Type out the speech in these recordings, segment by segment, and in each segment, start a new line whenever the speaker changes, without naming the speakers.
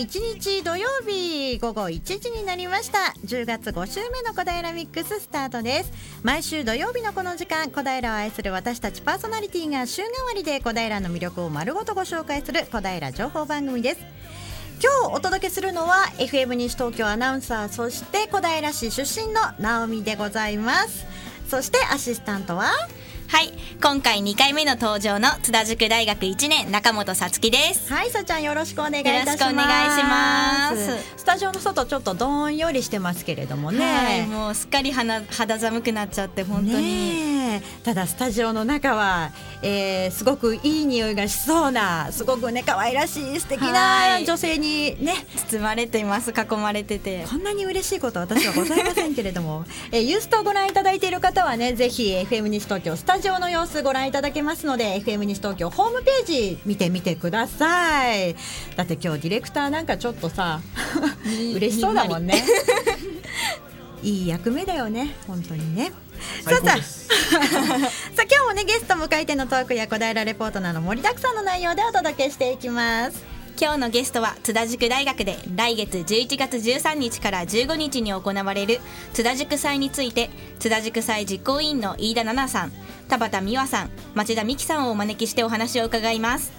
21日土曜日午後1時になりました。10月5週目の小平ミックススタートです。毎週土曜日のこの時間小平を愛する私たちパーソナリティが週替わりで小平の魅力を丸ごとご紹介する小平情報番組です。今日お届けするのは FM 西東京アナウンサーそして小平市出身の直美でございます。そしてアシスタントは
はい。今回2回目の登場の津田塾大学1年中本さつきです。
はいさちゃんよろしくお願いいたします。
よろしくお願いします。
スタジオの外ちょっとどんよりしてますけれどもね、は
い、もうすっかり肌肌寒くなっちゃって本当に、
ただスタジオの中は、えー、すごくいい匂いがしそうなすごくね可愛らしい素敵な女性にね。
包まれています囲まれてて。
こんなに嬉しいことは私はございませんけれども、えー、ユーストをご覧いただいている方はねぜひ FM 西東京スタジオの様子ご覧いただけますので FM 西東京ホームページ見てみてください。だって今日ディレクターなんかちょっとさ嬉しそうだもんね。いい役目だよね本当にね。さあさあ。さあ今日もねゲスト迎えてのトークや小平レポートなど盛りだくさんの内容でお届けしていきます
今日のゲストは津田塾大学で来月11月13日から15日に行われる津田塾祭について津田塾祭実行委員の飯田奈々さん田畑美和さん町田美希さんをお招きしてお話を伺います。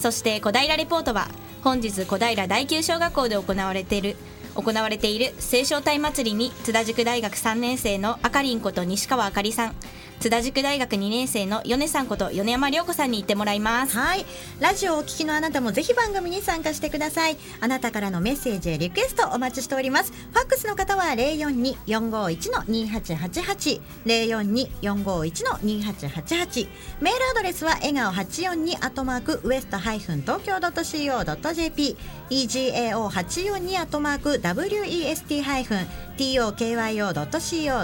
そして小平レポートは本日小平第9小学校で行われている行われている青少体祭りに津田塾大学3年生のあかりんこと西川あかりさん津田塾大学2年生の米さんこと米山涼子さんに行ってもらいます。
はい。ラジオをお聞きのあなたもぜひ番組に参加してください。あなたからのメッセージやリクエストお待ちしております。ファックスの方は042-451-2888 042-451-2888メールアドレスは笑顔842アットマークウエストハイフン東京 .co.jp egao842 アットマーク west ハイフン。tokyo.co.jp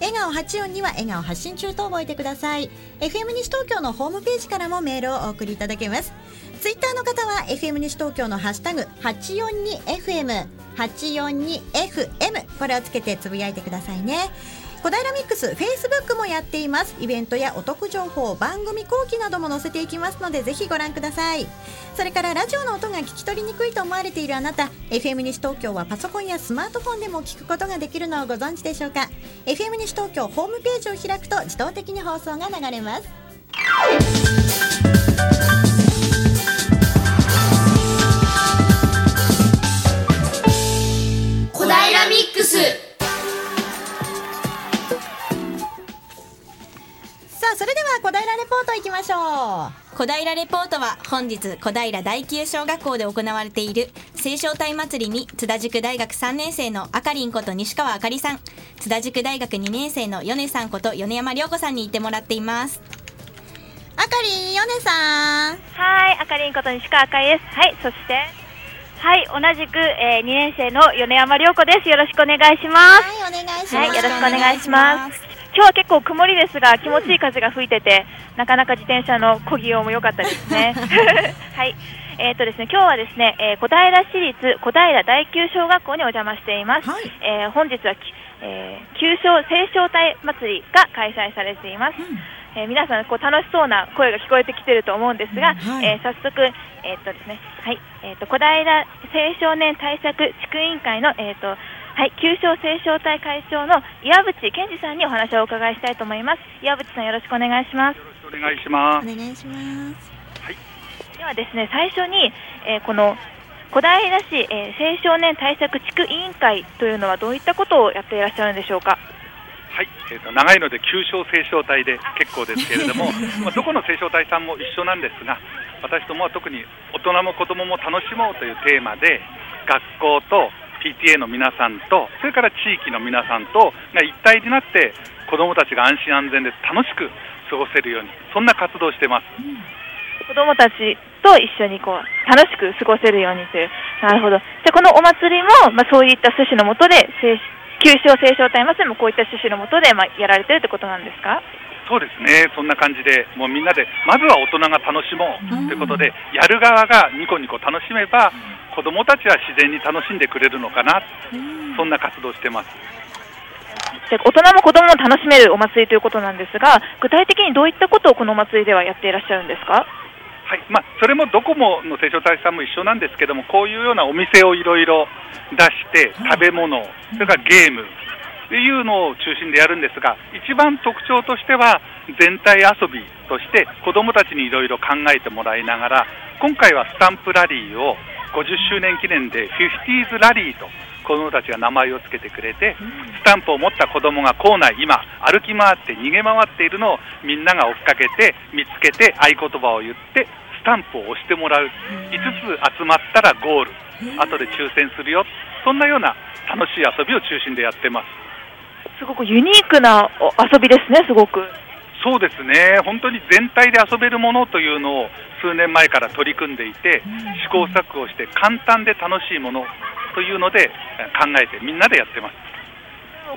笑顔8音には笑顔発信中と覚えてください。FM 西東京のホームページからもメールをお送りいただけます。ツイッターの方は FM 西東京のハッシュタグ 842FM 842FM これをつけてつぶやいてくださいね。小平ミックスフェイスブックもやっています。イベントやお得情報番組後期なども載せていきますのでぜひご覧ください。それからラジオの音が聞き取りにくいと思われているあなた FM 西東京はパソコンやスマートフォンでも聞くことができるのをご存知でしょうか？FM 西東京ホームページを開くと自動的に放送が流れます。
小平ミックス。
あそれでは小平レポートいきましょ
う。小平レポートは本日小平第9小学校で行われている青少体祭りに津田塾大学3年生のあかりんこと西川あかりさん。津田塾大学2年生の米さんこと米山涼子さんにいてもらっています。
あかりん米さん。
はいあかりんこと西川あかりです。はいそしてはい同じく、えー、2年生の米山涼子です。よろしくお願いします。
はいお願いします、
はい、よろしくお願いします今日は結構曇りですが気持ちいい風が吹いててなかなか自転車の漕ぎようも良かったですね。はい。えーとですね、今日はですね、えー、小平市立小平第九小学校にお邪魔しています。はい、えー、本日は、えー、旧正青少隊祭りが開催されています。うんえー、皆さんこう楽しそうな声が聞こえてきていると思うんですが、うんはい、えー、早速、えー、っとですね、はい、えー、っと小平青少年対策地区委員会のえっとはい、旧正青少隊会長の岩渕健二さんにお話をお伺いしたいと思います。岩渕さんよろしくお願いします。よ
ろしくお願いしま
す。お願いします。
はい。ではですね、最初に、えー、この小平市、えー、青少年対策地区委員会というのはどういったことをやっていらっしゃるんでしょうか？
はい、えーと、長いので旧正青少隊で結構ですけれども、まあ、どこの青少隊さんも一緒なんですが私どもは特に大人も子どもも楽しもうというテーマで学校と PTA の皆さんとそれから地域の皆さんとが一体になって子どもたちが安心安全で楽しく過ごせるようにそんな活動をしてます、うん、
子どもたちと一緒にこう楽しく過ごせるようにという。なるほど。じゃこのお祭りも、まあ、そういった趣旨のもとで九州青少隊祭りもこういった趣旨のもとで、まあ、やられてるってことなんですか？
そうですね、そんな感じで、もうみんなで、まずは大人が楽しもうということで、やる側がニコニコ楽しめば、子どもたちは自然に楽しんでくれるのかな、そんな活動してます。
大人も子どもも楽しめるお祭りということなんですが、具体的にどういったことをこのお祭りではやっていらっしゃるんですか？
はい。まあ、それもドコモの清少隊さんも一緒なんですけども、こういうようなお店をいろいろ出して、食べ物、それからゲームっていうのを中心でやるんですが、一番特徴としては、全体遊びとして、子どもたちにいろいろ考えてもらいながら、今回はスタンプラリーを50周年記念で、50s ラリーと子どもたちが名前をつけてくれて、スタンプを持った子どもが校内、今、歩き回って逃げ回っているのをみんなが追っかけて、見つけて、合言葉を言って、スタンプを押してもらう、5つ集まったらゴール、後で抽選するよ、そんなような楽しい遊びを中心でやってます。
すごくユニークなお遊びですね、すごく。
そうですね、本当に全体で遊べるものというのを数年前から取り組んでいて、試行錯誤して簡単で楽しいものというのでえ考えてみんなでやってます。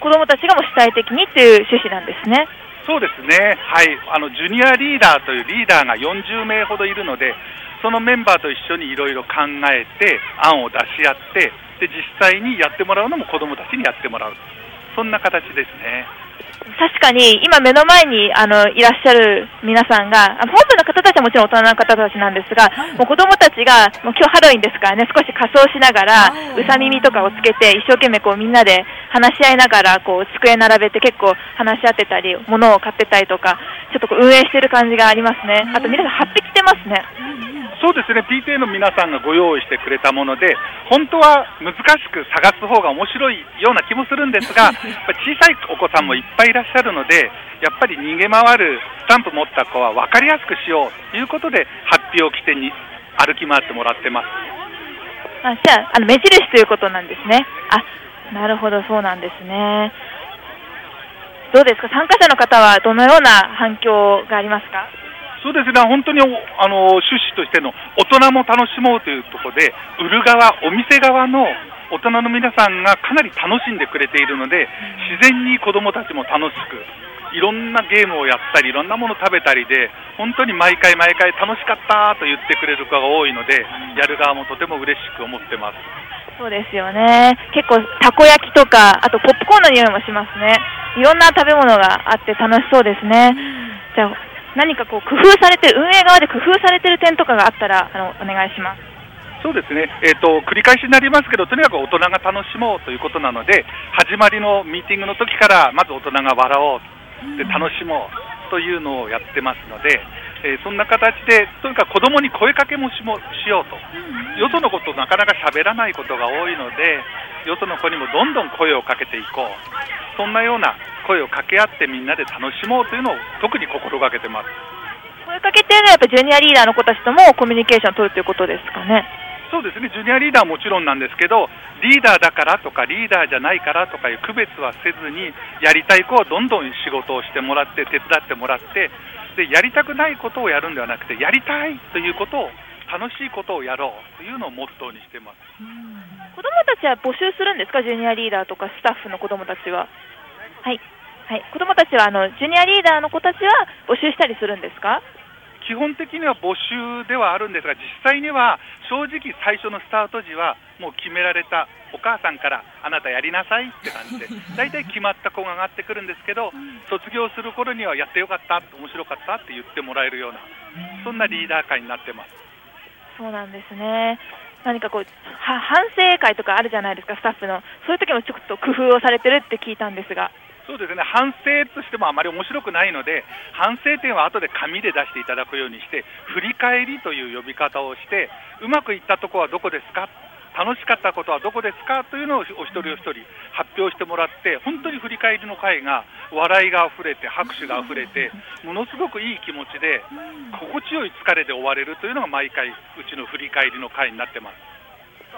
子供たちがもう主体的にっていう趣旨なんですね。
そうですね、はい、あのジュニアリーダーというリーダーが40名ほどいるので、そのメンバーと一緒にいろいろ考えて、案を出し合ってで、実際にやってもらうのも子どもたちにやってもらう、そんな形ですね。
確かに今目の前にあのいらっしゃる皆さんが、本部の方たちはもちろん大人の方たちなんですが、もう子供たちがもう今日ハロウィンですからね、少し仮装しながら、うさ耳とかをつけて、一生懸命こうみんなで話し合いながら、こう机並べて結構話し合ってたり、物を買ってたりとか、ちょっとこう運営してる感じがありますね。あと皆さん、ハッピー着てますね。
そうですね、PTA の皆さんがご用意してくれたもので、本当は難しく探す方が面白いような気もするんですが、やっぱり小さいお子さんもいっぱいいらっしゃるので、やっぱり逃げ回るスタンプ持った子は分かりやすくしようということで、ハッピーを着てに歩き回ってもらってます。
あじゃああの、目印ということなんですね。あなるほど、そうなんですね。どうですか、参加者の方はどのような反響がありますか？
そうですね、本当におあの趣旨としての大人も楽しもうというところで、売る側、お店側の大人の皆さんがかなり楽しんでくれているので、自然に子どもたちも楽しく、いろんなゲームをやったり、いろんなもの食べたりで、本当に毎回毎回楽しかったと言ってくれる子が多いので、やる側もとても嬉しく思ってます。
そうですよね。結構、たこ焼きとか、あとポップコーンの匂いもしますね。いろんな食べ物があって楽しそうですね。じゃあ、何かこう、工夫されてる、運営側で工夫されてる点とかがあったら、あの、お願いします。
そうですね、えーと、繰り返しになりますけど、とにかく大人が楽しもうということなので、始まりのミーティングの時から、まず大人が笑おう、で楽しもうというのをやってますので、えーそんな形で、とにかく子供に声かけもしもしようと、よそのことなかなか喋らないことが多いので、よその子にもどんどん声をかけていこう、そんなような声を掛け合ってみんなで楽しもうというのを特に心がけてます。
声かけてるのはやっぱジュニアリーダーの子たちともコミュニケーションを取るということですかね。
そうですね、ジュニアリーダーはもちろんなんですけど、リーダーだからとか、リーダーじゃないからとかいう区別はせずに、やりたい子はどんどん仕事をしてもらって、手伝ってもらって、でやりたくないことをやるんではなくて、やりたいということを、楽しいことをやろうというのをモットーにしてます。
子供たちは募集するんですか、ジュニアリーダーとかスタッフの子供たちは。はい。はい。子供たちは、あの、ジュニアリーダーの子たちは募集したりするんですか？
基本的には募集ではあるんですが、実際には正直、最初のスタート時は、もう決められたお母さんから、あなたやりなさいって感じで、大体決まった子が上がってくるんですけど、卒業する頃にはやってよかった、面白かったって言ってもらえるような、そんなリーダー会になってます。
そうなんですね。何かこう、は反省会とかあるじゃないですか、スタッフの。そういう時もちょっと工夫をされてるって聞いたんですが。
そうですね。反省としてもあまり面白くないので、反省点は後で紙で出していただくようにして、振り返りという呼び方をして、うまくいったところはどこですか、楽しかったことはどこですか？というのをお一人お一人発表してもらって、本当に振り返りの会が笑いがあふれて、拍手があふれて、ものすごくいい気持ちで、心地よい疲れで終われるというのが毎回、うちの振り返りの会になってます。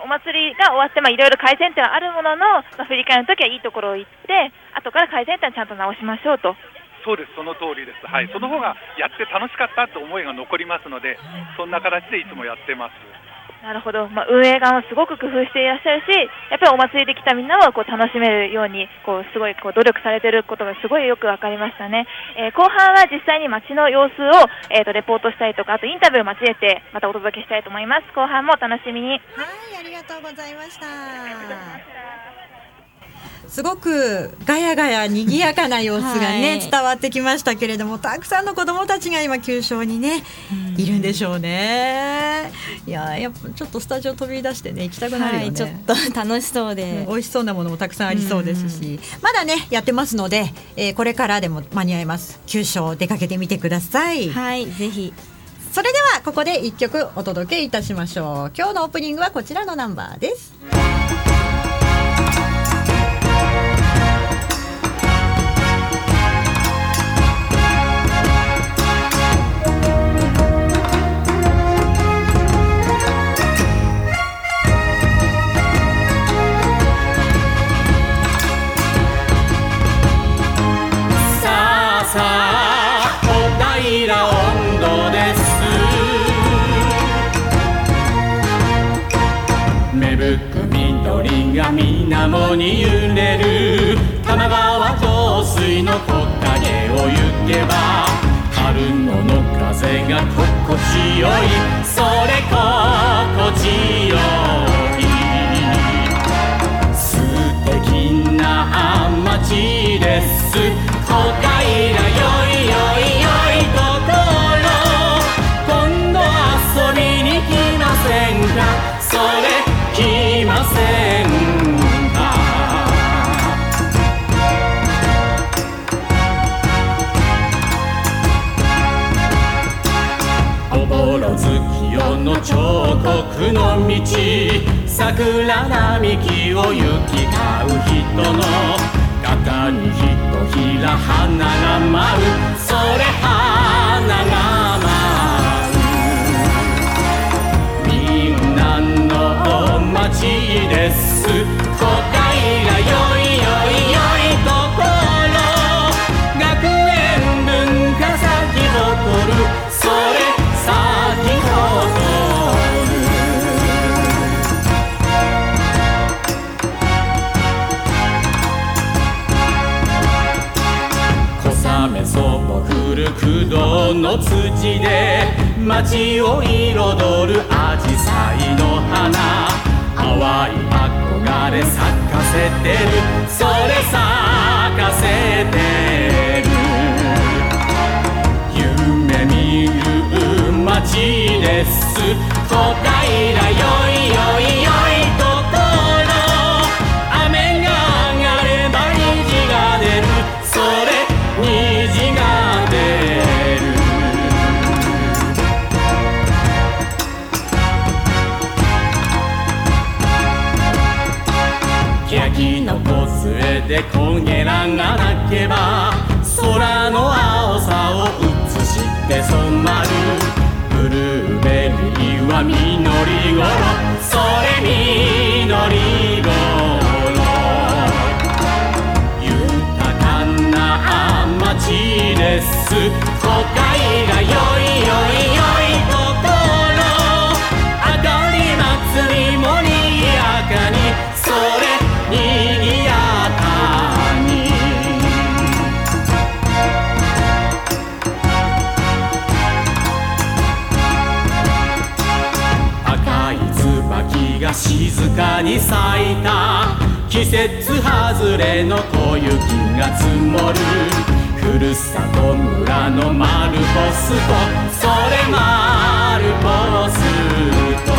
お祭りが終わって、まあ、いろいろ改善点はあるものの、まあ、振り返りの時はいいところを言って、後から改善点はちゃんと直しましょうと。
そうです、その通りです、はい、その方がやって楽しかったと思いが残りますので、そんな形でいつもやってます。
なるほど、まあ、運営側もすごく工夫していらっしゃるし、やっぱりお祭りで来たみんなをこう楽しめるように、こうすごいこう努力されていることがすごいよく分かりましたね。えー後半は実際に街の様子を、えー、とレポートしたりとか、あとインタビューを交えてまたお届けしたいと思います。後半もお楽しみに。
はい、ありがとうございました。すごくガヤガヤ賑やかな様子がね、
はい。
伝わってきましたけれどもたくさんの子どもたちが今球場にね、いるんでしょうね。いややっぱちょっとスタジオ飛び出してね行きたくなるよね、
はい、ちょっと楽しそうで、
美味しそうなものもたくさんありそうですし、まだねやってますので、えーこれからでも間に合います。球場出かけてみてください、
はいぜひ。
それではここで一曲お届けいたしましょう。今日のオープニングはこちらのナンバーです
もに揺れる玉川上水の木陰を行けば春野の風が心地よい。それ心地よい桜並木を行き交う人の肩にひとひら花が舞う。それは駆動の土で街を彩るアジサイの花。淡い憧れ咲かせてる。それ咲かせてる。夢見る街です。小平よいよいよい。季節外れの小雪が積もるふるさと村のマルポストそれマルポスト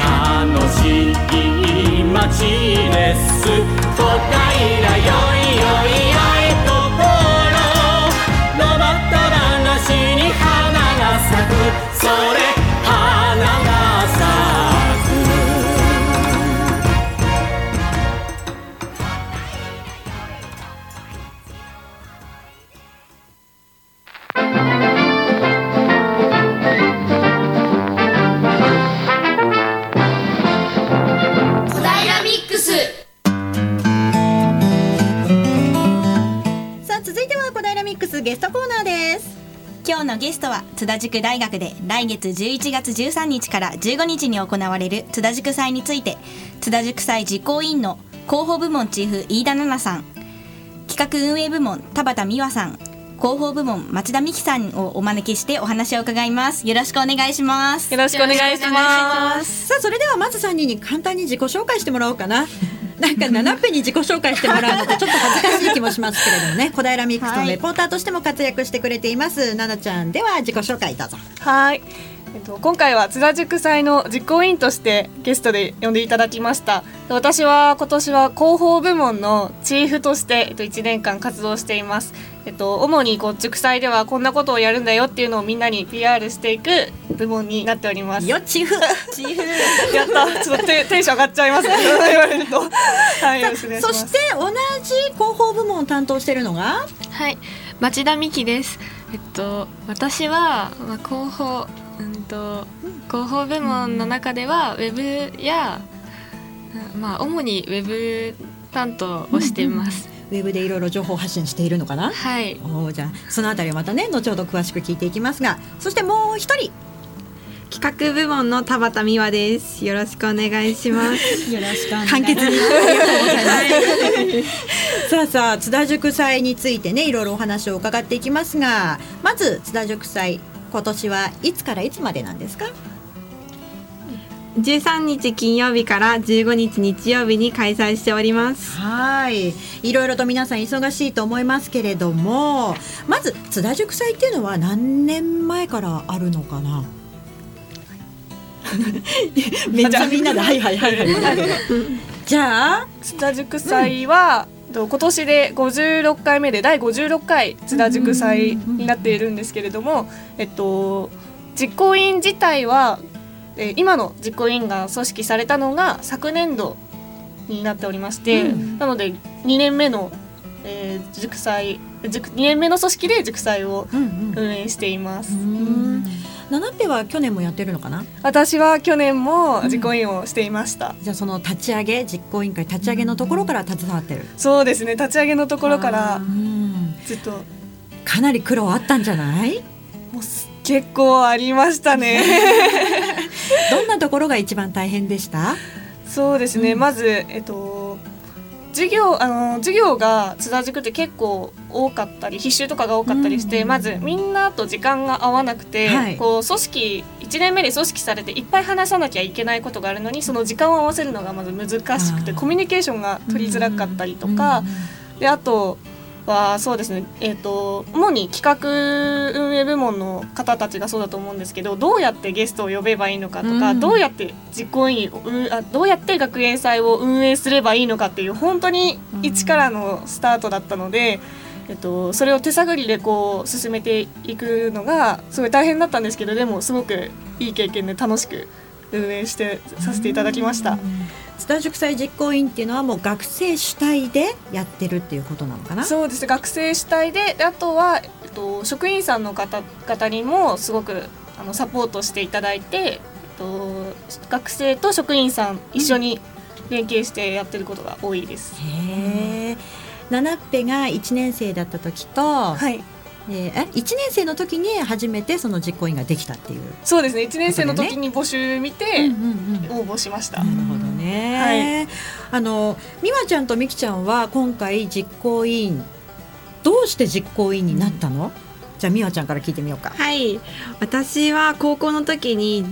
楽しい街です小平よいよいよいところロボット話に花が咲くそ
ゲストは津田塾大学で来月11月13日から15日に行われる津田塾祭について津田塾祭実行委員の広報部門チーフ飯田奈々さん企画運営部門田畑美和さん広報部門町田美希さんをお招きしてお話を伺います。よろしくお願いします。
よろしくお願いします。
さあそれではまず3人に簡単に自己紹介してもらおうかななんか七ペに自己紹介してもらうのとちょっと恥ずかしい気もしますけれどもね。小平ミックスのレポーターとしても活躍してくれています、ななちゃんでは自己紹介どうぞ。
はい。えっと、今回は津田塾祭の実行委員としてゲストで呼んでいただきました。私は今年は広報部門のチーフとして、えっと、1年間活動しています、えっと、主にこう塾祭ではこんなことをやるんだよっていうのをみんなに PR していく部門になっております。
よチーフ。チーフ。
やった。ちょっとテテンション上がっちゃいますね。言われるとはいし
そして同じ広報部門を担当しているのが？
はい、町田美希です。えっと私はまあ広報うんと広報部門の中ではウェブやうんまあ主にウェブ担当をしています。
ウェブでいろいろ情報発信しているのかな？
はい、
おーじゃあそのあたりはまたね後ほど詳しく聞いていきますが。そしてもう一人。
企画部門の田畑美和です。よろしくお願いします。
よろしくお願い
簡潔に。
さあさあ津田塾祭についてねいろいろお話を伺っていきますが。まず津田塾祭今年はいつからいつまでなんですか
？13日金曜日から15日日曜日に開催しております。
はい。いろいろと皆さん忙しいと思いますけれどもまず津田塾祭っていうのは何年前からあるのかな？めっちゃみんなではいはいはいはい。じゃあ
津田塾祭は、と今年で56回目で第56回津田塾祭になっているんですけれども、えっと、実行委員自体は、えー今の実行委員が組織されたのが昨年度になっておりまして、なので2年目の、えー塾祭塾2年目の組織で塾祭を
うん。
運営しています。
うん七ペは去年もやってるのかな？
私は去年も実行委員をしていました。
じゃあその立ち上げ実行委員会立ち上げのところから携わってる
そうですね。立ち上げのところから
うん
ずっと。
かなり苦労あったんじゃない？
もうす結構ありましたね。
どんなところが一番大変でした？
そうですね、
うん。
まずえっと授業あの授業が津田塾って結構多かったり必修とかが多かったりして、
うん
まずみんなと時間が合わなくて、
はい。
こう組織1年目で組織されていっぱい話さなきゃいけないことがあるのにその時間を合わせるのがまず難しくてコミュニケーションが取りづらかったりとか、であとはそうですね、えー、と主に企画運営部門の方たちがそうだと思うんですけどどうやってゲストを呼べばいいのかとか、
うん。
どうやって実行委員あどうやって学園祭を運営すればいいのかっていう本当に一からのスタートだったので。えっと、それを手探りでこう進めていくのがすごい大変だったんですけどでもすごくいい経験で楽しく運営してさせていただきました。
津田塾祭実行委員っていうのはもう学生主体でやってるっていうことなのかな？
そうですね学生主体でであとは、えっと、職員さんの方々にもすごくあのサポートしていただいて、えっと、学生と職員さん一緒に連携してやってることが多いです。
へえ七っぺが1年生だった時と、
はい、
えーえ1年生の時に初めてその実行委員ができたっていう、
そうですね。1年生の時に募集見て
うんうん
応募しました。
なるほどね、あの美和ちゃんと美希ちゃんは今回実行委員どうして実行委員になったの、じゃあ美和ちゃんから聞いてみようか。
はい、私は高校の時に、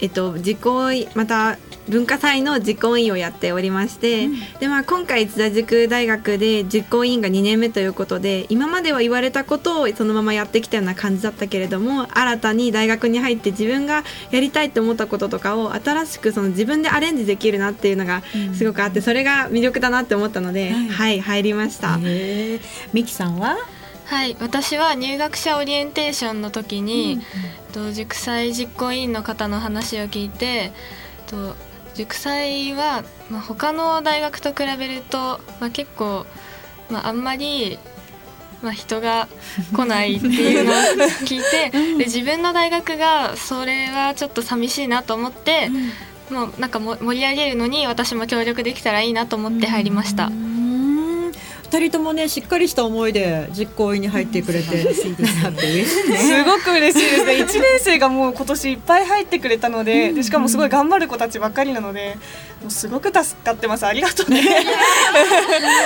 えっと、実行委また文化祭の実行委員をやっておりまして、でまあ、今回津田塾大学で実行委員が2年目ということで今までは言われたことをそのままやってきたような感じだったけれども新たに大学に入って自分がやりたいって思ったこととかを新しくその自分でアレンジできるなっていうのがすごくあってそれが魅力だなって思ったので、はい、入りました。
美希さんは？
はい、私は入学者オリエンテーションの時に、と塾祭実行委員の方の話を聞いてと塾祭は、まあ、他の大学と比べると、まあ、結構、まあ、あんまり、まあ、人が来ないっていうのを 聞いてで自分の大学がそれはちょっと寂しいなと思って、もうなんかも盛り上げるのに私も協力できたらいいなと思って入りました。
二人ともねしっかりした思いで実行委員に入ってくれて嬉しいです。
ごく嬉しいですね。1年生がもう今年いっぱい入ってくれたのででしかもすごい頑張る子たちばっかりなのでもうすごく助かってますありがとうね。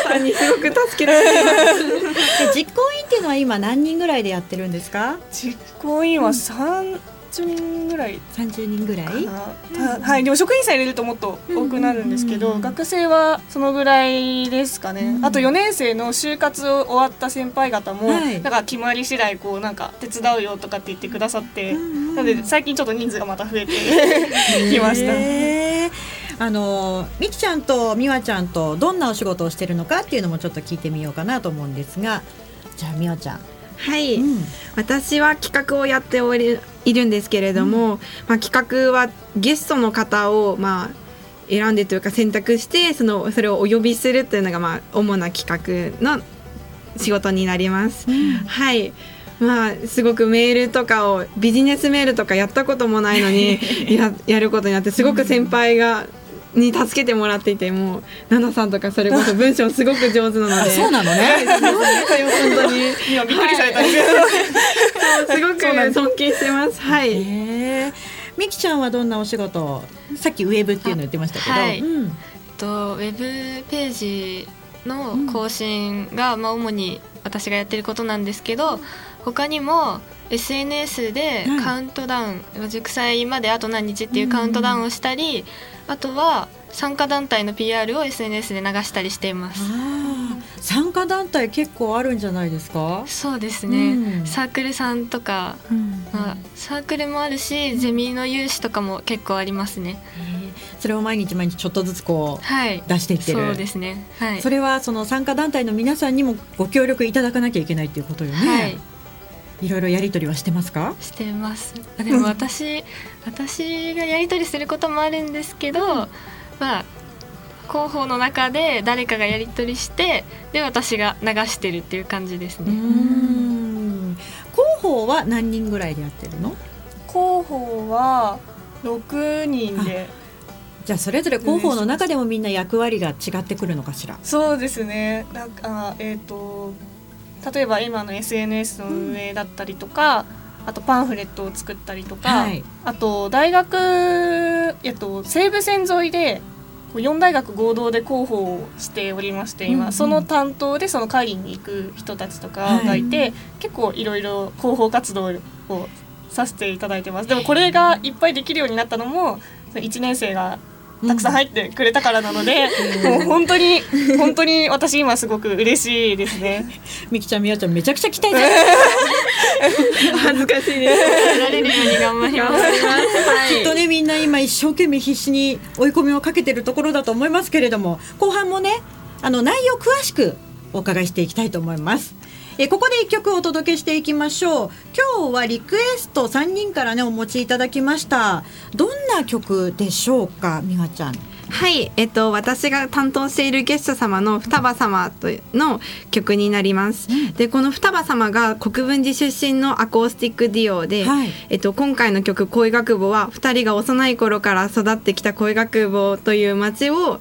さんにすごく助けられてます。
で実行委員っていうのは今何人ぐらいでやってるんですか？
実行委員は3 30人ぐらい。
30人ぐらい？
かな、たはい。でも職員さん入れるともっと多くなるんですけど、学生はそのぐらいですかね、あと4年生の就活を終わった先輩方も、
はい。
なんか決まり次第こうなんか手伝うよとかって言ってくださって、なので最近ちょっと人数がまた増えて きました。
あのみきちゃんとみわちゃんとどんなお仕事をしてるのかっていうのもちょっと聞いてみようかなと思うんですがじゃあみわちゃん
はい、私は企画をやっておりいるんですけれども、まあ、企画はゲストの方をまあ選んでというか選択してそのそれをお呼びするというのがまあ主な企画の仕事になります。はい。まあ、すごくメールとかをビジネスメールとかやったこともないのに ややることになってすごく先輩がに助けてもらっていてもうナナさんとかそれこそ文章すごく上手なので。
あそうなのね。
はい本当に。
今びっくりされた。んです
ごく尊敬してます。はい。
へー。みきちゃんはどんなお仕事をさっきウェブっていうの言ってましたけど、
はい。とウェブページの更新が、まあ、主に私がやってることなんですけど他にも SNS で
はい
カウントダウン、塾祭まであと何日っていうカウントダウンをしたり、あとは参加団体の PR を SNS で流したりしています。
参加団体結構あるんじゃないですか、
そうですね、
うん。
サークルさんとか、まあ、サークルもあるしゼミの有志とかも結構ありますね
それを毎日毎日ちょっとずつこう
はい。
出していってる。
そうですね。はい。
それはその参加団体の皆さんにもご協力いただかなきゃいけないっていうことよね、
はい。
いろいろやり取りはしてますか？
してます。あでも私 私がやり取りすることもあるんですけど、まあ広報の中で誰かがやり取りしてで私が流してるっていう感じです
う
ね、
ん。広報は何人ぐらいでやってるの？
広報は6人で
じゃあそれぞれ広報の中でもみんな役割が違ってくるのかしら？
そうですね。なんかえっ、と例えば今の SNS の運営だったりとか、あとパンフレットを作ったりとか、
はい。
あと大学、えっと、西武線沿いで4大学合同で広報をしておりまして今、
うんうん。
その担当でその会議に行く人たちとかがいて、結構いろいろ広報活動をさせていただいてます。でもこれがいっぱいできるようになったのも1年生がたくさん入ってくれたからなので、もう本当に本当に私今すごく嬉しいですね。
みきちゃんみやちゃんめちゃくちゃ期待
恥ずかしいです。
得られるように頑張ります
きっとねみんな今一生懸命必死に追い込みをかけてるところだと思いますけれども後半もねあの内容詳しくお伺いしていきたいと思います。えここで一曲お届けしていきましょう。今日はリクエスト3人からねお持ちいただきました。どんな曲でしょうかみわちゃん。
はい、えっと私が担当しているゲスト様の双葉様との曲になります。でこの双葉様が国分寺出身のアコースティックデュオで、
はい。
えっと今回の曲恋学部は二人が幼い頃から育ってきた恋学部という街を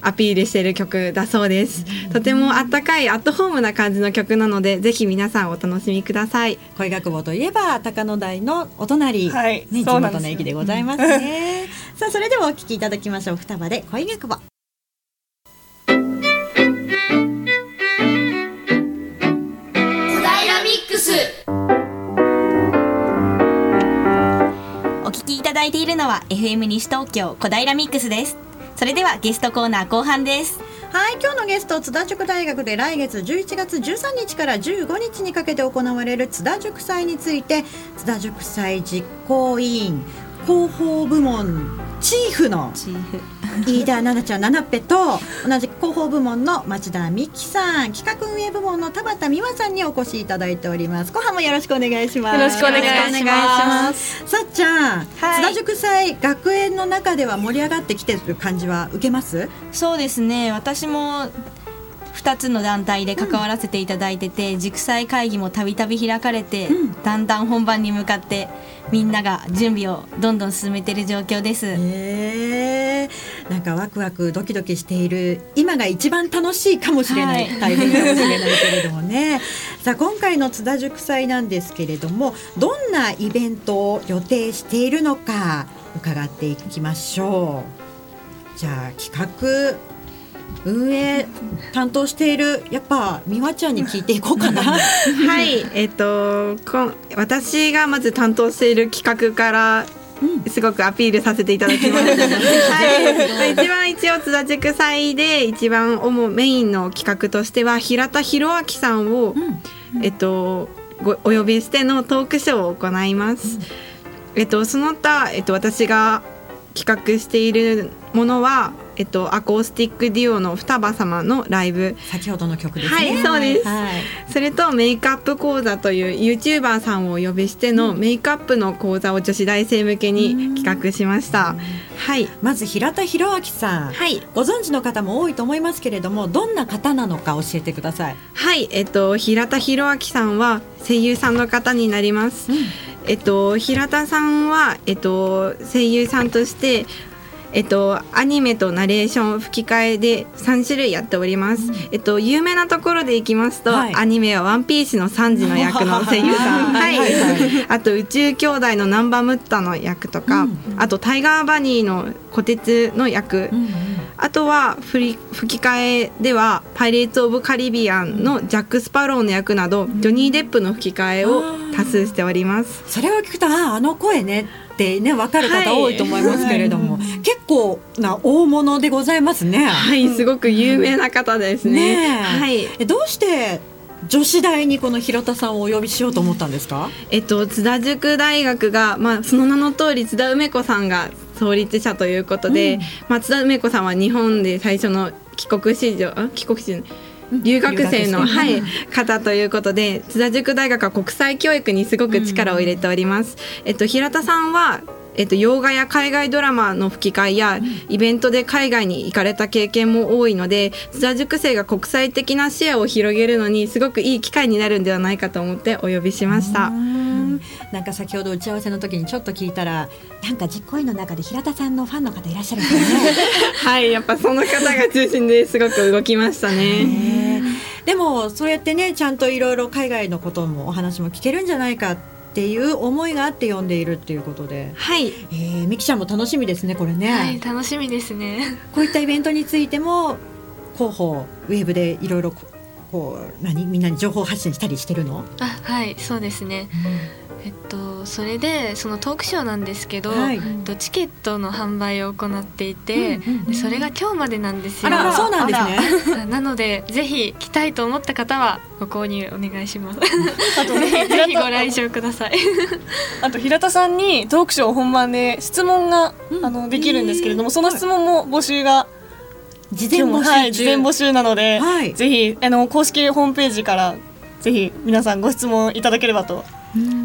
アピールしている曲だそうです。とてもあったかいアットホームな感じの曲なのでぜひ皆さんお楽しみください。
恋学部といえば高野台のお隣、
はい。
ね、地元の駅でございますね。さあそれではお聞きいただきましょう。双葉で恋学部
小平ミックス。
お聞きいただいているのは FM 西東京小平ミックスですそれではゲストコーナー後半です。
はい今日のゲスト津田塾大学で来月11月13日から15日にかけて行われる津田塾祭について津田塾祭実行委員広報部門チーフの飯田奈々ちゃんナナッペと同じく広報部門の町田美希さん企画運営部門の田畑美和さんにお越しいただいております。後半もよろしくお願いします。
よろしくお願いします。
よろくお願いします。さっちゃん、
はい
津田塾祭学園の中では盛り上がってきてる感じは受けます？
そうですね。私も2つの団体で関わらせていただいてて、塾祭会議もたびたび開かれて、
うん。
だんだん本番に向かってみんなが準備をどんどん進めている状況です、
へえなんかワクワクドキドキしている今が一番楽しいかもしれない、
はい。
大変かもしれないけれどもね。さあ今回の津田塾祭なんですけれどもどんなイベントを予定しているのか伺っていきましょう。じゃあ企画運営担当しているやっぱ美和ちゃんに聞いていこうかな。
はい、えっとこん私がまず担当している企画からすごくアピールさせていただきます。はい、一番一応津田塾祭で一番主メインの企画としては平田博明さんを、えっとごお呼びしてのトークショーを行います。えっとその他えっと私が企画しているものは。えっと、アコースティックデュオの双葉様のライブ
先ほどの曲ですね。
はいそうです
はい
それとメイクアップ講座という YouTuber さんをお呼びしてのメイクアップの講座を女子大生向けに企画しました。はい。
まず平田博明さん、
はい。
ご存知の方も多いと思いますけれどもどんな方なのか教えてください。
はい。えっと平田博明さんは声優さんの方になります。えっと平田さんはえっと声優さんとしてえっと、アニメとナレーション吹き替えで3種類やっております、えっと、有名なところでいきますと、
はい。
アニメは「ワンピースのサンジの役の 声優さん、
はい。はい。はい。
あと宇宙兄弟のナンバムッタの役とか、あとタイガーバニーの虎鉄の役、あとは吹り吹き替えでは「パイレーツ・オブ・カリビアン」のジャック・スパローの役など、ジョニー・デップの吹き替えを多数しております。
それを聞くとあああの声ねってね分かる方
はい
多いと思いますけれども、結構な大物でございますね。
はい、すごく有名な方ですね。
ねえ
はい、
えどうして女子大にこの平田さんをお呼びしようと思ったんですか？
えっと津田塾大学がまあその名の通り津田梅子さんが創立者ということで、まあ津田梅子さんは日本で最初の帰国子女あ帰国子女？留学生の、はい、方ということで津田塾大学は国際教育にすごく力を入れております。えっと平田さんはえっと、洋画や海外ドラマの吹き替えやイベントで海外に行かれた経験も多いので津田塾生が国際的な視野を広げるのにすごくいい機会になるんではないかと思ってお呼びしました。
なんか先ほど打ち合わせの時にちょっと聞いたらなんか実行委員の中で平田さんのファンの方いらっしゃるんですよね。
はい、やっぱその方が中心ですごく動きましたね。
ねでもそうやってねちゃんといろいろ海外のこともお話も聞けるんじゃないかっていう思いがあって読んでいるっていうことで、
はい、
えー、みきちゃんも楽しみですねこれね、
はい楽しみですね。
こういったイベントについても広報ウェブでいろいろここう何みんなに情報発信したりしてるの、
あはいそうですね。えっとそれでそのトークショーなんですけど、
はい。
えっとチケットの販売を行っていて、
うんうん
それが今日までなんですよ。
あらそうなんですね。
なのでぜひ来たいと思った方はご購入お願いします。
あとね
ぜひご来場ください。
あと平田さんにトークショー本番で質問が、あのできるんですけれども、その質問も募集が
事前募集中、
はい、事前募集なので、
はい
ぜひあの公式ホームページからぜひ皆さんご質問いただければと。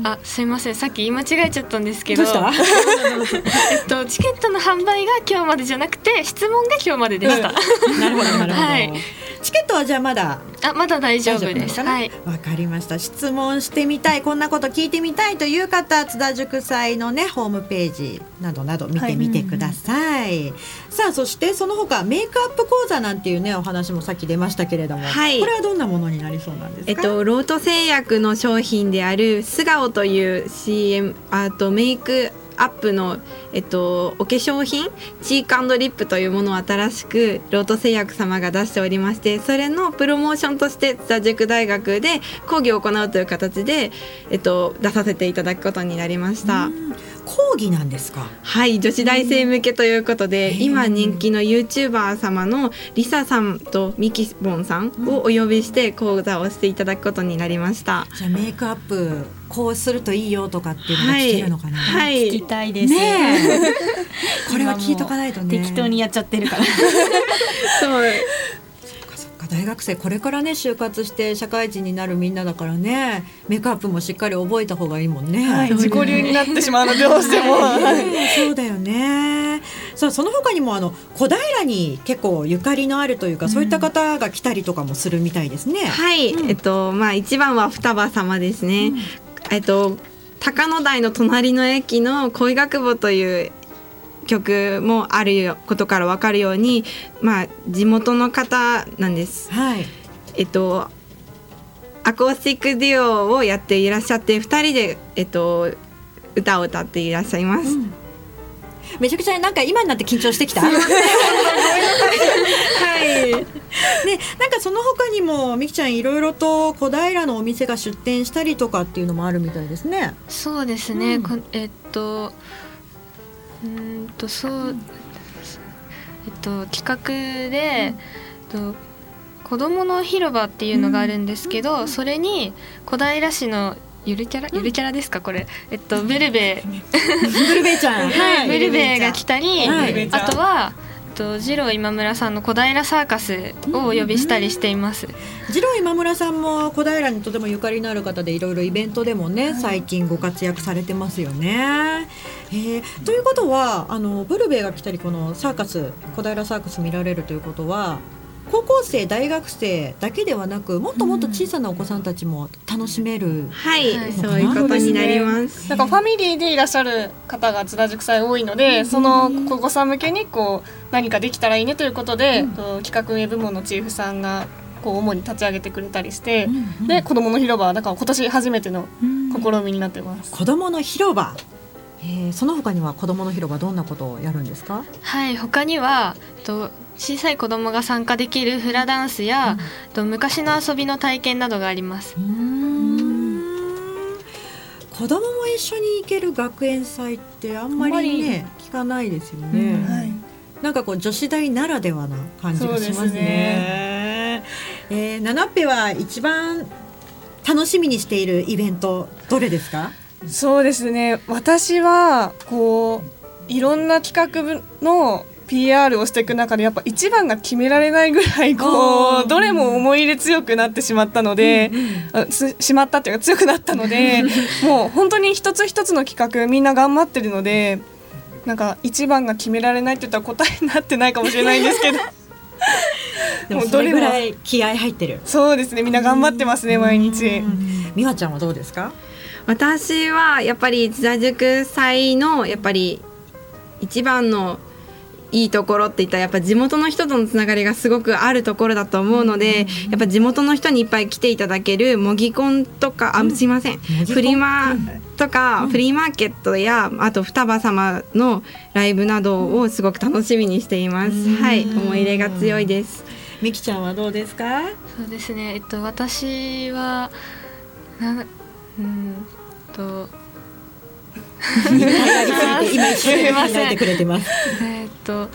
あすいません。さっき言い間違えちゃったんですけど。
どうした？
えっとチケットの販売が今日までじゃなくて質問が今日まででした、
なるほどなるほど、
はい。
チケットはじゃあまだ？
あまだ大丈夫です。はい。
わかりました。質問してみたいこんなこと聞いてみたいという方津田塾祭のねホームページなどなど見てみてください、さあそしてその他メイクアップ講座なんていうねお話もさっき出ましたけれども、
はい。
これはどんなものになりそうなんですか？
えっと、ロート製薬の商品である素顔という CM あとメイクアップの、えっと、お化粧品チークリップというものを新しくロート製薬様が出しておりましてそれのプロモーションとして津田塾大学で講義を行うという形で、えっと、出させていただくことになりました。
講義なんですか？
はい女子大生向けということで、今人気の YouTuber 様のリサさんとミキボンさんをお呼びして講座をしていただくことになりました。
じゃあメイクアップこうするといいよとかっていうのが聞けるのかな、
はい、
聞きたいです。
ねえ これは聞いとかないとね
適当にやっちゃってるから。
そう
そっか大学生これからね就活して社会人になるみんなだからねメイクアップもしっかり覚えた方がいいもんね。
はい、自己流になってしまうのでどうしても。
そうだよね。さあその他にもあの小平に結構ゆかりのあるというか、そういった方が来たりとかもするみたいですね。
はい、えっとまあ一番は双葉様ですね。えっと高野台の隣の駅の恋学部という曲もあることからわかるように、まあ地元の方なんです。
はい。
えっとアコースティックデュオをやっていらっしゃって二人でえっと歌を歌っていらっしゃいます。
めちゃくちゃなんか今になって緊張してきた？はい。ね、なんかその他にもみきちゃんいろいろと小平のお店が出店したりとかっていうのもあるみたいですね。
そうですね、
うん
こえっとうーんとそうえっと企画で、えっと子どもの広場っていうのがあるんですけど、それに小平市のゆるキャラ、ゆるキャラですか？これ。えっとベルベ。
ブルベイちゃん。
はい、ベルベが来たり、
はい。
あとはと次郎今村さんの小平サーカスをお呼びしたりしています。
次郎今村さんも小平にとてもゆかりのある方でいろいろイベントでもね、最近ご活躍されてますよね。えーということはあのブルベイが来たりこのサーカス小平サーカス見られるということは高校生大学生だけではなくもっともっと小さなお子さんたちも楽しめる。
はい、
はい
そういうことになります。
なんかファミリーでいらっしゃる方が津田塾祭多いので、そのお子さん向けにこう何かできたらいいねということで、と企画運営部門のチーフさんがこう主に立ち上げてくれたりして、で子どもの広場はだから今年初めての試みになってます。
子どもの広場、えーその他には子どもの広場どんなことをやるんですか？
はい、他にはと小さい子供が参加できるフラダンスや、えっと昔の遊びの体験などがあります。
子供も一緒に行ける学園祭ってあんまりね聞かないですよね、
はい。
なんかこう女子大ならではな感じがします
そうです
ね。
ね
えー、ナナは一番楽しみにしているイベントどれですか？
そうですね。私はこういろんな企画の PR をしていく中でやっぱ一番が決められないぐらいこうどれも思い入れ強くなってしまったので、あつしまったっていうか強くなったので もう本当に一つ一つの企画みんな頑張ってるのでなんか一番が決められないって言ったら答えになってないかもしれないんですけど。
でもそれぐらい気合入ってる。
そうですねみんな頑張ってますね毎日。
美和ちゃんはどうですか？
私はやっぱり津田塾祭のやっぱり一番のいいところって言ったらやっぱ地元の人とのつながりがすごくあるところだと思うので、やっぱ地元の人にいっぱい来ていただける模擬コンとか、あすいません。フリマとか、フリーマーケットやあと双葉様のライブなどをすごく楽しみにしています。はい思い入れが強いです。
みきちゃんはどうですか？
そうですね。えっと私はなうーんと
今一生懸てくれてます
えっと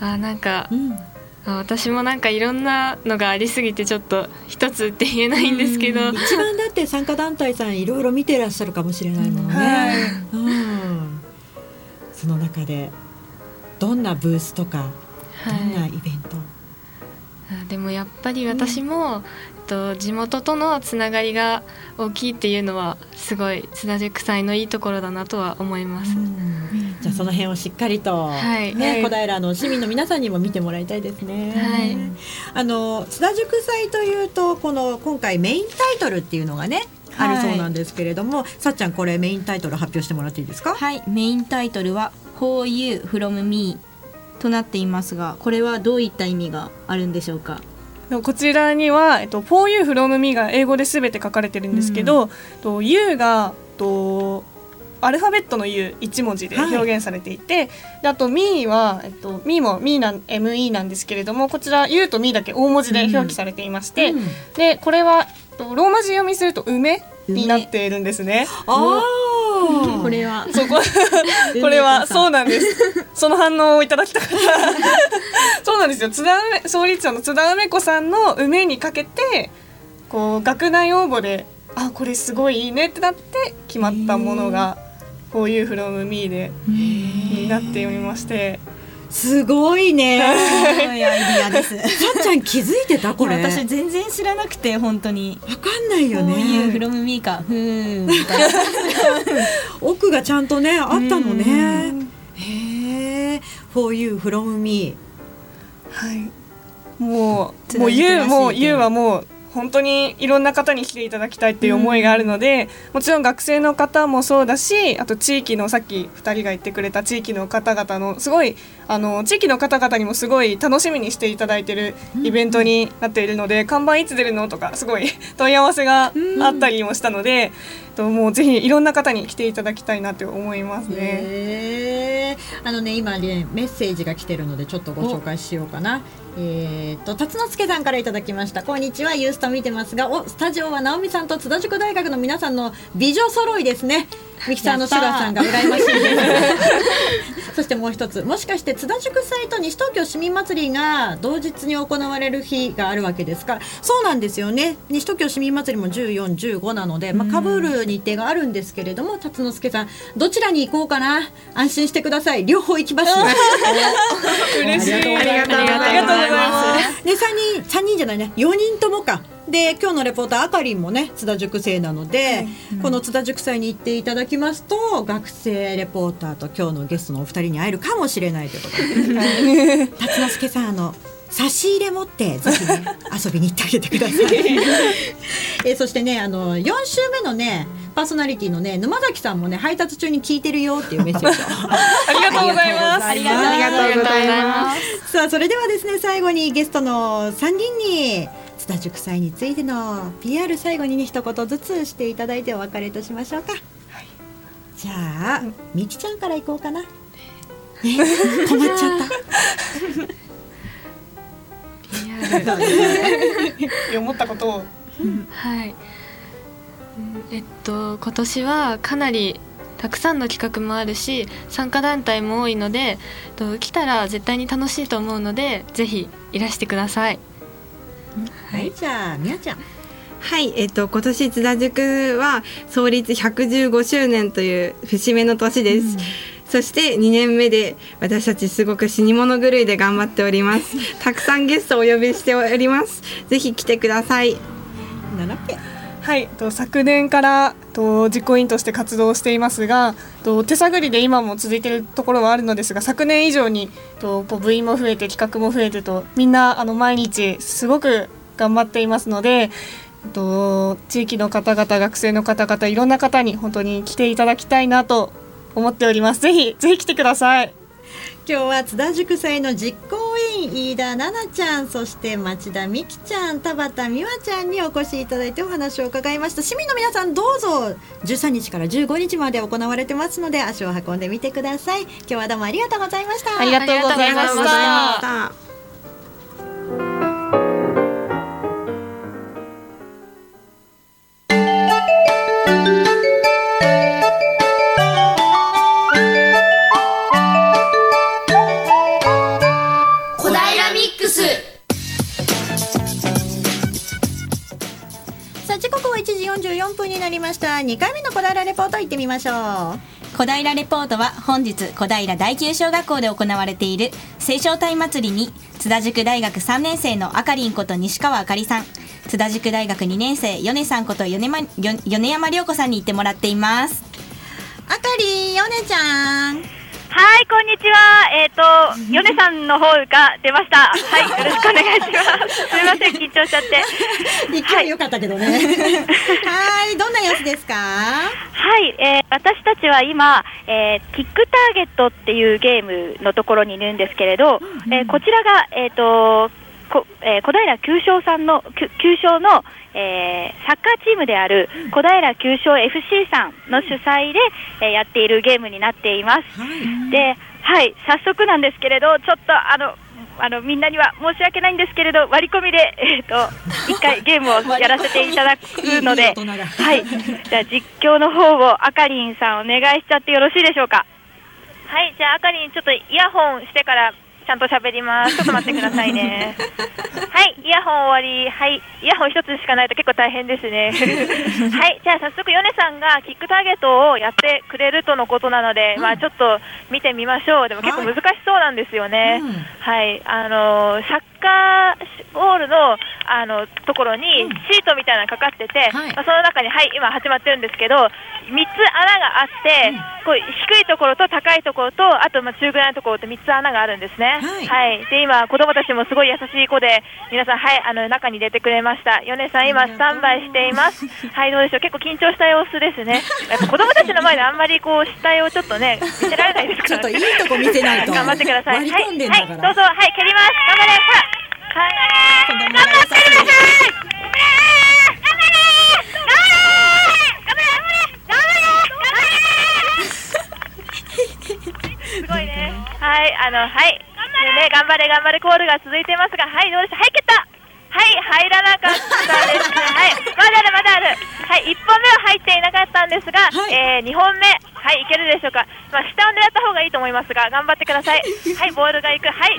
あなんか、
ん。
あ私もなんかいろんなのがありすぎてちょっと一つって言えないんですけど、
一番だって参加団体さんいろいろ見てらっしゃるかもしれないものね、
はい。
うん、その中でどんなブースとかどんな
はい
イベント、
あでもやっぱり私も、と、地元とのつながりが大きいっていうのはすごい津田塾祭のいいところだなとは思います。
じゃあその辺をしっかりと、
はい。
ね、
はい。
小平の市民の皆さんにも見てもらいたいですね。
はい。
あの津田塾祭というとこの今回メインタイトルっていうのがね、あるそうなんですけれども、さっちゃんこれメインタイトル発表してもらっていいですか？
はい。メインタイトルは「For You from Me」となっていますがこれはどういった意味があるんでしょうか？
こちらには、えっと、For you from me が英語で全て書かれてるんですけど、と you がとアルファベットの U 一文字で
はい。
表現されていて、であと me は、えっと、me も me なん me なんですけれどもこちら you と me だけ大文字で表記されていまして、
うん。
でこれはえっとローマ字読みすると梅になっているんですね。
あ
これは
そこ これはそうなんです。その反応をいただきたかった。そうなんですよ。津田梅創立者の津田梅子さんの梅にかけてこう学内応募であこれすごいいいねってなって決まったものがこういう from me でになっておりまして。
すごいね。
すごいアイディアです
さっちゃん気づいてた？これ。
私全然知らなくて本当に
わかんないよ
こういう
ね。
フロムミーかふーんみたいな
奥がちゃんとねあったのね。へえ。For you from me。
はい。もう、
津
もうゆう、
田塾らしい
もうゆうはもう、本当にいろんな方に来ていただきたいっていう思いがあるので、もちろん学生の方もそうだしあと地域のさっき2人が言ってくれた地域の方々のすごいあの地域の方々にもすごい楽しみにしていただいてるイベントになっているので、看板いつ出るのとかすごい問い合わせがあったりもしたので、ともうぜひいろんな方に来ていただきたいなと思いますね。
あのね今ねメッセージが来てるのでちょっとご紹介しようかな。えー、と辰之助さんからいただきましたこんにちはユースタ見てますがおスタジオは直美さんと津田塾大学の皆さんの美女揃いですねミキサーのシュガーさんが羨ましいです。そしてもう一つもしかして津田塾祭と西東京市民祭りが同日に行われる日があるわけですか？らそうなんですよね。西東京市民祭りも1415なので、まあ、かぶる日程があるんですけれども辰之助さんどちらに行こうかな？安心してください。両方行きます
嬉しい。
ありがとうございます。
ありがとうございます。
で三人三人じゃないね。四人ともかで今日のレポーターあかりんもね津田塾生なので、この津田塾祭に行っていただきますと学生レポーターと今日のゲストのお二人に会えるかもしれないということで辰之助さんあの差し入れ持ってぜひね遊びに行ってあげてください。えーそしてねあの4週目のねパーソナリティのね沼崎さんもね配達中に聞いてるよっていうメッセージを
ありがとうございます。
ありがとう
ありがとうございます。
さあそれではですね最後にゲストの3人に津田塾祭についての PR 最後にね一言ずつしていただいてお別れいたしましょうか、じゃあみきちゃんからいこうかな。え困っちゃった。
思ったことを。
はい、うんえっと今年はかなりたくさんの企画もあるし参加団体も多いのでえっと来たら絶対に楽しいと思うのでぜひいらしてください
はいじゃあみやちゃん
はい、えっと今年津田塾は創立115周年という節目の年です。そして2年目で私たちすごく死に物狂いで頑張っております。たくさんゲストをお呼びしております。ぜひ来てください。
七ペ
はい、と昨年からと実行委員として活動していますがと手探りで今も続いているところはあるのですが昨年以上にとこう部員も増えて企画も増えてとみんなあの毎日すごく頑張っていますのでと地域の方々学生の方々いろんな方に本当に来ていただきたいなと思っております。ぜひぜひ来てください。
今日は津田塾祭の実行委員飯田奈々ちゃんそして町田美希ちゃん田畑美和ちゃんにお越しいただいてお話を伺いました。市民の皆さんどうぞ13日から15日まで行われてますので足を運んでみてください。今日はどうもありがとうございました。
ありがとうございました
3分になりました。2回目の小平レポート行ってみましょう。
小平レポートは本日小平第九小学校で行われている青少隊祭りに津田塾大学3年生のあかりんこと西川あかりさん津田塾大学2年生米さんこと米,、ま、米山涼子さんに行ってもらっています。
あかりん米ちゃん。
はい、こんにちは。えっ、と、ヨネさんの方が出ました。はい、よろしくお願いします。すみません、緊張しちゃって。
勢い良かったけどねはいどんな様子ですか？
はい、えー私たちは今、えーキックターゲットっていうゲームのところにいるんですけれど、えーこちらが、えっ、と、こえー小平九章さんの、九章の、えーサッカーチームである小平九章 FC さんの主催で、えーやっているゲームになっています。で、はい、早速なんですけれど、ちょっとあの、あのみんなには申し訳ないんですけれど、割り込みで、えっ、と、一回ゲームをやらせていただくので、はい、じゃあ実況の方をあかりんさんお願いしちゃってよろしいでしょうか？はい、じゃああかりんちょっとイヤホンしてからちゃんと喋ります。ちょっと待ってくださいね。はい、イヤホン終わり。はい、イヤホン一つしかないと結構大変ですね。はい、じゃあ早速ヨネさんがキックターゲットをやってくれるとのことなので、まあちょっと見てみましょう。でも結構難しそうなんですよね。
うん
はい、あのサッカーボールのあのところにシートみたいなのがかかってて、
はい
まあ、その中に、はい、今始まってるんですけど、3つ穴があって、こう低いところと高いところと、あとまあ中ぐらいのところと3つ穴があるんですね。
はい
で今、子供たちもすごい優しい子で、皆さん、はい、あの中に出てくれました。米さん、今、スタンバイしています。はい、どうでしょう、結構緊張した様子ですね。やっぱ子供たちの前であんまりこう死体をちょっとね、見せられないですから、
ちょっといいとこ見せないと
頑張ってください。はい、はい、どうぞ、はい、蹴ります。頑張れ、ほら。
子供
が優しいすごいね。はい、あの、はい。ね、頑張れ。頑張れ。コールが続いていますが、はい、どうでしたはい、蹴ったはい、入らなかったですね。はい、まだあるまだある。はい、1本目は入っていなかったんですが、
はい、
えー、2本目、はい、いけるでしょうか。まあ、下を狙った方がいいと思いますが、頑張ってください。はい、ボールがいく。はい。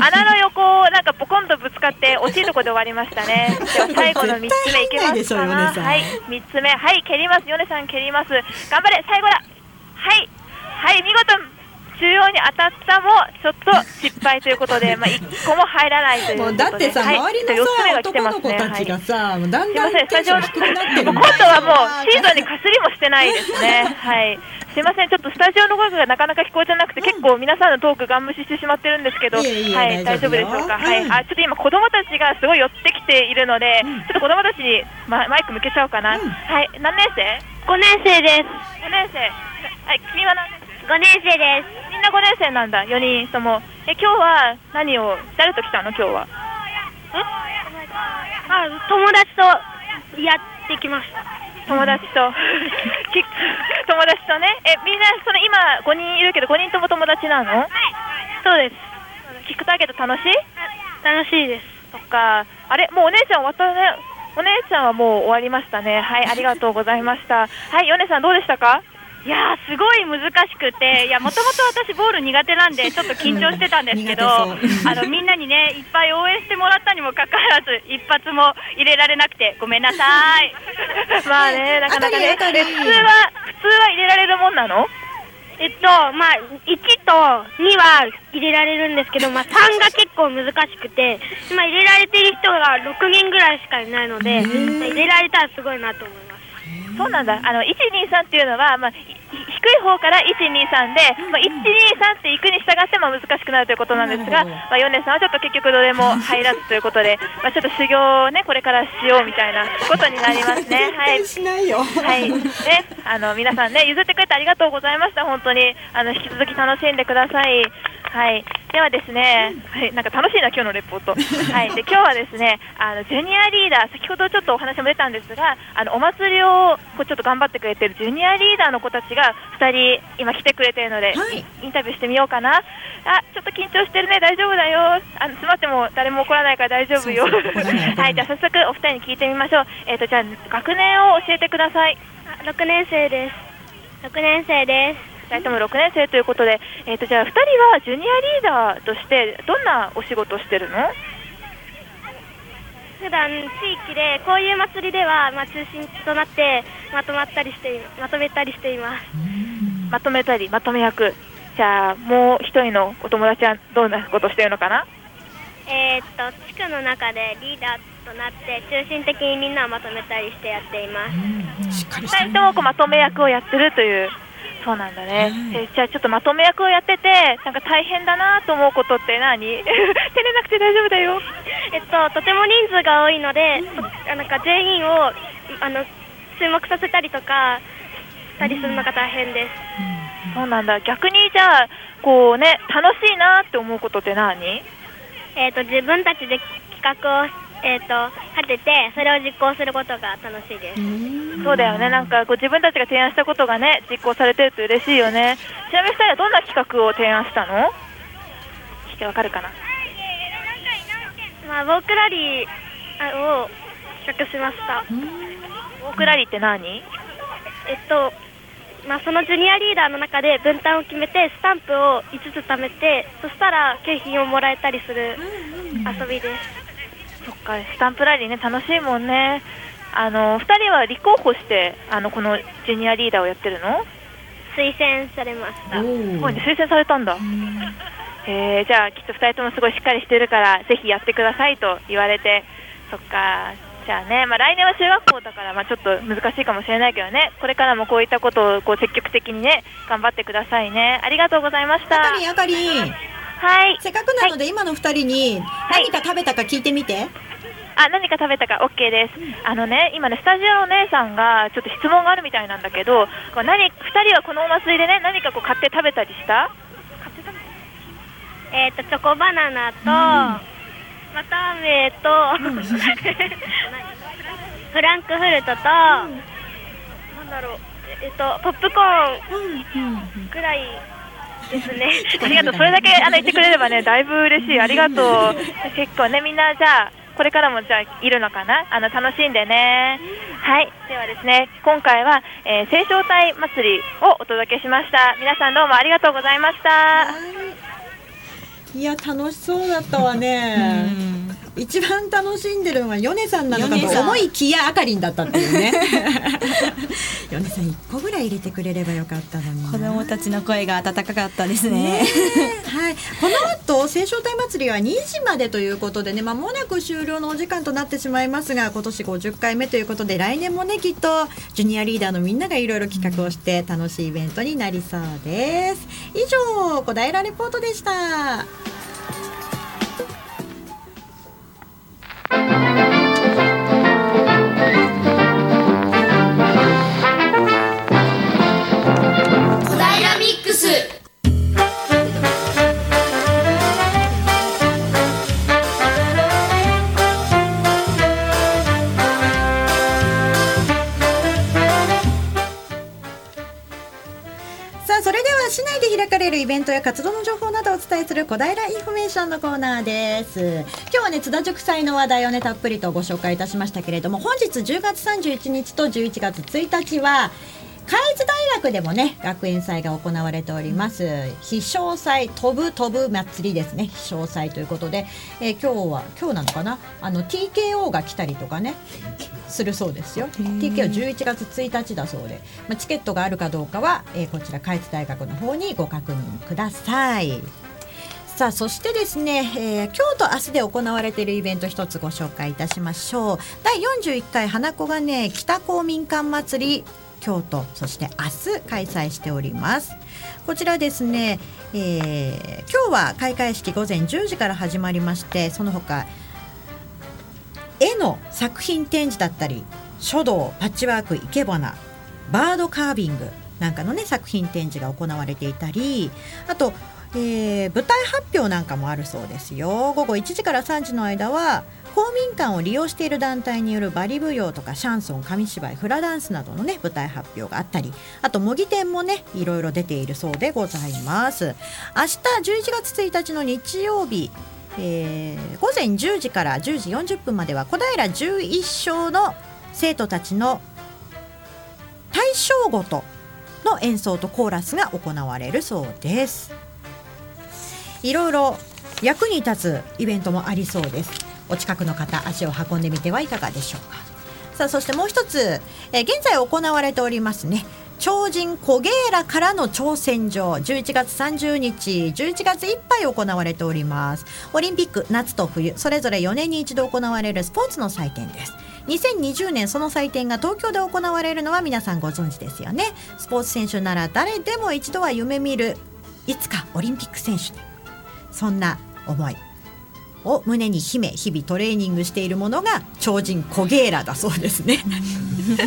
穴の横をなんかポコンとぶつかって惜しいところで終わりましたね。では最後の3つ目いけますかはい、3つ目、はい、蹴ります。ヨネさん蹴ります。頑張れ、最後だ。はい、はい、見事。中央に当たったもちょっと失敗ということで、まあ、1個も入らないという
だってさ、
はい
周りの
四つ目
さ
が来てます
男の子たち
はい
がさ、もうだん
すいません、ス
だんテンシ
タジオ
ン低くなってる
もう今度はもう シーズンにかすりもしてないですね。はい。すいません、ちょっとスタジオの声がなかなか聞こえてなくて、結構皆さんのトークガン無視してしまってるんですけど、
いえいえ
はい、大
大丈夫
でしょうか？はい。
うん
あ、ちょっと今子供たちがすごい寄ってきているので、ちょっと子供たちにママイク向けちゃおうかな。はい。何年生
？5年生です
5年生。はい、君は何年生
5年生です
みんな5年生なんだ、4人とも。え、今日は何を、誰と来たの？今日は。
あ友達とやってきました
友達と。き友達とね。えみんなその今5人いるけど5人とも友達なの？
そうです。
キックターゲット楽しい？
楽しいです。
そっか。あれもうお姉ちゃん終わったねお姉ちゃんはもう終わりましたね。はいありがとうございました。はいヨネさんどうでしたか？
いやーすごい難しくていやもともと私ボール苦手なんでちょっと緊張してたんですけどあのみんなにねいっぱい応援してもらったにもかかわらず一発も入れられなくてごめんなさい。
まあねなかなかね。普通は普通は入れられるもんなの？
えっとまあ1と2は入れられるんですけど、まあ、3が結構難しくて今入れられてる人が6人ぐらいしかいないので入れられたらすごいなと思います
そうなんだあの123っていうのは、まあ、い低い方から123で、まあ、123って行くに従っても難しくなるということなんですが、まあ、ヨネさんはちょっと結局どれも入らずということで、まあ、ちょっと修行をねこれからしようみたいなことになりますね。はい
しないよ。
はい、ね、あの皆さんね譲ってくれてありがとうございました。本当にあの引き続き楽しんでください。はい、ではですね、はい、なんか楽しいな今日のレポート。はい、で今日はですね、あのジュニアリーダー先ほどちょっとお話も出たんですが、あのお祭りをこうちょっと頑張ってくれてるジュニアリーダーの子たちが2人今来てくれてるので、
はい
インタビューしてみようかな。あ、ちょっと緊張してるね、大丈夫だよ。あの詰まっても誰も怒らないから大丈夫よ。はい、じゃあ早速お二人に聞いてみましょう。えっ、とじゃあ学年を教えてください。
6年生です6年生です
2人とも6年生ということで、えー、とじゃあ2人はジュニアリーダーとしてどんなお仕事をしてるの？
普段地域でこういう祭りでは、まあ、中心となってまとまったりしていまとめたりしています。
まとめたりまとめ役。じゃあもう1人のお友達はどんなことをしてるのかな？
えー、っと地区の中でリーダーとなって中心的にみんなをまとめたりしてやっています。
しっかりし
2
てる。
人ともこうまとめ役をやってるというそうなんだね、えーじゃあちょっとまとめ役をやっててなんか大変だなと思うことって何？照れなくて大丈夫だよ。
えっととても人数が多いので、とあなんか全員をあの注目させたりとかしたりするのが大変です。
そうなんだ。逆にじゃあこうね楽しいなって思うことって何？
えー、と自分たちで企画を、えー、と立ててそれを実行することが楽しいです。
そうだよね、なんかこう自分たちが提案したことがね実行されてると嬉しいよね。ちなみに2人はどんな企画を提案したの？聞いてわかるかな？
まあ、ウォークラリーあを企画しました。
ウォークラリーって何？
えっとまあ、そのジュニアリーダーの中で分担を決めてスタンプを5つ貯めてそしたら景品をもらえたりする遊びです
そっか、スタンプラリーね、楽しいもんね。あの2人は立候補してあのこのジュニアリーダーをやってるの？
推薦されました。
お
す
ー
ごいね、推薦されたんだ。えー、じゃあきっと2人ともすごいしっかりしてるからぜひやってくださいと言われて。そっかじゃあね、まあ、来年は中学校だから、まあ、ちょっと難しいかもしれないけどね。これからもこういったことをこう積極的にね頑張ってくださいね。ありがとうございました。
あかりんあかり。ん
はい。
せっかくなので今の二人に何か食べたか聞いてみて、
あ何か食べたか OK です、あのね今ねスタジオのお姉さんがちょっと質問があるみたいなんだけどこう何2人はこのお祭りでね何かこう買って食べたりした？
えっ、とチョコバナナと、わたあめと、フランクフルトと、なんだろう。えっ、とポップコーンぐらいですね。
ありがとう。それだけあの言ってくれればね、だいぶ嬉しい。ありがとう。結構ね、みんなじゃあ、これからもじゃあいるのかな？あの、楽しんでね。はい。ではですね、今回は、えー、青少隊祭りをお届けしました。皆さんどうもありがとうございました。
いや楽しそうだったわね。一番楽しんでるのがヨネさんなのかと思いきやあかりんだったっていうね。ヨネさん一個ぐらい入れてくれればよかったのにな。
子供たちの声が温かかったですね。
はい、この後青少隊祭りは2時までということでねまもなく終了のお時間となってしまいますが今年50回目ということで来年もねきっとジュニアリーダーのみんながいろいろ企画をして楽しいイベントになりそうです以上小平レポートでした
小
れるイベントや活動の情報などをお伝えする小平インフォメーションのコーナーです。今日はね津田塾祭の話題をねたっぷりとご紹介いたしましたけれども本日10月31日と11月1日は嘉悦大学でもね学園祭が行われております。飛翔祭飛ぶ飛ぶ祭りですね。飛翔祭ということで、えー今日は今日なのかな？あの TKO が来たりとかねするそうですよ。TKO11 月1日だそうで、まあ、チケットがあるかどうかは、えーこちら海津大学の方にご確認ください。さあそしてですね、えー今日と明日で行われているイベント一つご紹介いたしましょう。第41回花子がね北公民館祭り京都そして明日開催しております。こちらですね、えー今日は開会式午前10時から始まりましてその他絵の作品展示だったり書道パッチワークいけばなバードカービングなんかのね作品展示が行われていたりあと、えー舞台発表なんかもあるそうですよ。午後1時から3時の間は公民館を利用している団体によるバリ舞踊とかシャンソン紙芝居フラダンスなどのね舞台発表があったりあと模擬店もねいろいろ出ているそうでございます。明日11月1日の日曜日えー午前10時から10時40分までは小平11章の生徒たちの大正ごとの演奏とコーラスが行われるそうです。いろいろ役に立つイベントもありそうです。お近くの方足を運んでみてはいかがでしょうか。さあそしてもう一つ、えー現在行われておりますね。超人コゲーラからの挑戦状。11月30日11月いっぱい行われております。オリンピック夏と冬それぞれ4年に一度行われるスポーツの祭典です。2020年その祭典が東京で行われるのは皆さんご存知ですよね。スポーツ選手なら誰でも一度は夢見るいつかオリンピック選手にそんな思いを胸に秘め日々トレーニングしているものが超人コゲーラだそうですね。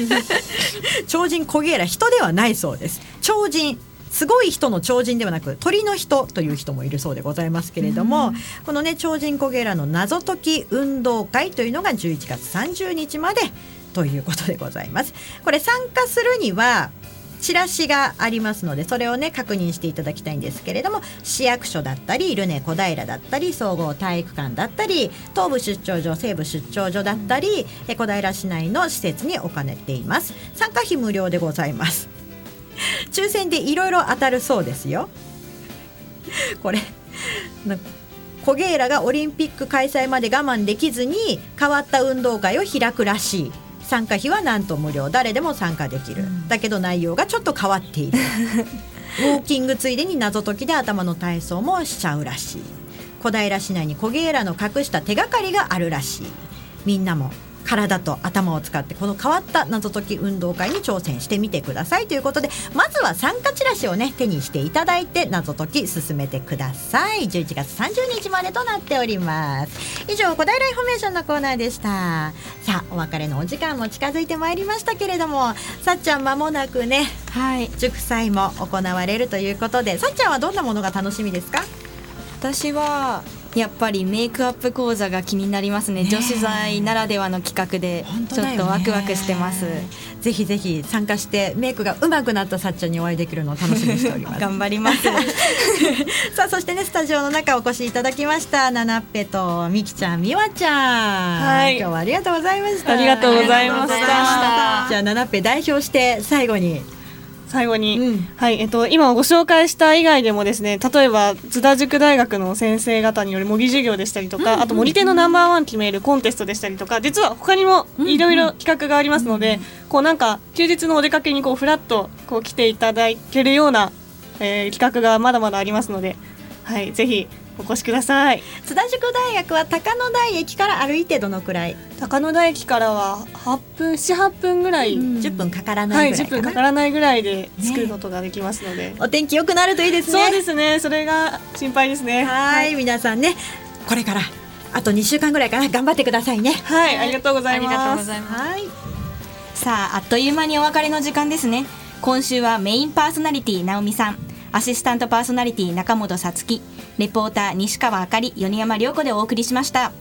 超人コゲーラ人ではないそうです。超人すごい人の超人ではなく鳥の人という人もいるそうでございますけれども、このね超人コゲーラの謎解き運動会というのが11月30日までということでございます。これ参加するにはチラシがありますのでそれをね確認していただきたいんですけれども市役所だったりルネ小平だったり総合体育館だったり東部出張所西部出張所だったり小平市内の施設に置かれています。参加費無料でございます。抽選でいろいろ当たるそうですよ。これコゲーラがオリンピック開催まで我慢できずに変わった運動会を開くらしい。参加費はなんと無料。誰でも参加できる、だけど内容がちょっと変わっている。ウォーキングついでに謎解きで頭の体操もしちゃうらしい。小平市内にコゲーラの隠した手がかりがあるらしい。みんなも体と頭を使ってこの変わった謎解き運動会に挑戦してみてくださいということでまずは参加チラシをね手にしていただいて謎解き進めてください。11月30日までとなっております。以上小平インフォメーションのコーナーでした。さあお別れのお時間も近づいてまいりましたけれどもさっちゃん間もなくね
はい。
塾祭も行われるということでさっちゃんはどんなものが楽しみですか？
私はやっぱりメイクアップ講座が気になりますね。女子大ならではの企画でちょっとワクワクしてます、
ぜひぜひ参加してメイクが上手くなったさっちゃんにお会いできるのを楽しみにしております。
頑張ります。
さあそしてねスタジオの中お越しいただきました。ナナッペとみきちゃんみわちゃん、
はい。
今日は
ありがとうございました。
ありがとうございました。
じゃあナナッペ代表して最後に
最後に、
うん。
はいえっと、今ご紹介した以外でもですね例えば津田塾大学の先生方による模擬授業でしたりとか、あと森手のナンバーワン決めるコンテストでしたりとか実は他にもいろいろ企画がありますので、こうなんか休日のお出かけにこうフラッとこう来ていただけるような、えー企画がまだまだありますので、はい、ぜひお越しください。
津田塾大学は高野台駅から歩いてどのくらい、
高野台駅からは8分78分ぐらい、
10分かからな
はいい、10
ぐらい。かな、
分かからないぐらいで作ることができますので、
お天気良くなるといいですね。
そうですね。それが心配ですね。
はい皆さんねこれからあと2週間ぐらいかな。頑張ってくださいね。
はい、ありがとうござい
ありがとう
ます。
ございます。
はい。
さああっという間にお別れの時間ですね。今週はメインパーソナリティ直美さんアシスタントパーソナリティ中本さつきレポーター西川あかり米山涼子でお送りしました。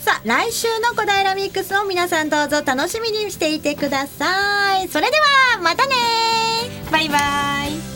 さあ来週の小平ミックスを皆さんどうぞ楽しみにしていてください。それではまたね
バイバイ。